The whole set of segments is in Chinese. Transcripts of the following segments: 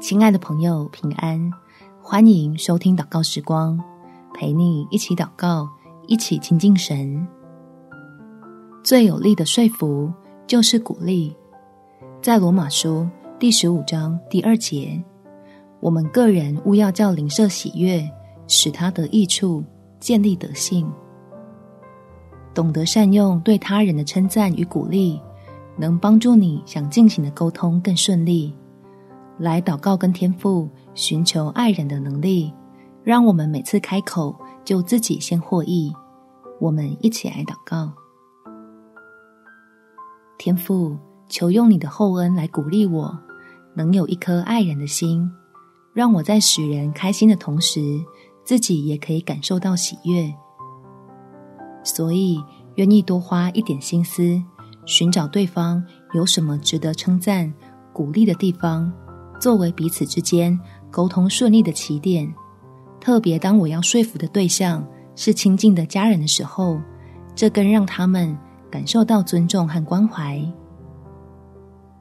亲爱的朋友，平安！欢迎收听祷告时光，陪你一起祷告，一起亲近神。最有力的说服就是鼓励。在罗马书第十五章第二节，我们个人务要叫邻舍喜悦，使他得益处，建立德性。懂得善用对他人的称赞与鼓励，能帮助你想进行的沟通更顺利。来祷告，跟天父寻求爱人的能力，让我们每次开口就自己先获益。我们一起来祷告：天父，求用你的厚恩来鼓励我，能有一颗爱人的心，让我在使人开心的同时，自己也可以感受到喜悦。所以，愿意多花一点心思，寻找对方有什么值得称赞、鼓励的地方。作为彼此之间沟通顺利的起点，特别当我要说服的对象是亲近的家人的时候，这更让他们感受到尊重和关怀。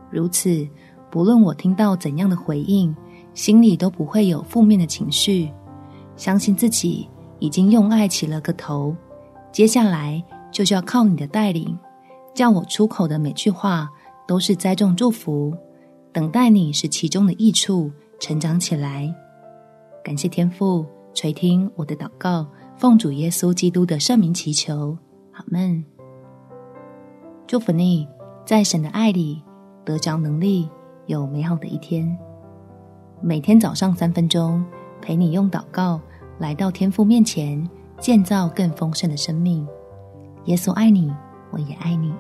如此，不论我听到怎样的回应，心里都不会有负面的情绪，相信自己已经用爱起了个头。接下来就是要靠你的带领，叫我出口的每句话都是栽种祝福。等待你是其中的益处成长起来。感谢天父垂听我的祷告，奉主耶稣基督的圣名祈求，阿门。祝福你，在神的爱里得着能力，有美好的一天。每天早上三分钟，陪你用祷告来到天父面前，建造更丰盛的生命。耶稣爱你，我也爱你。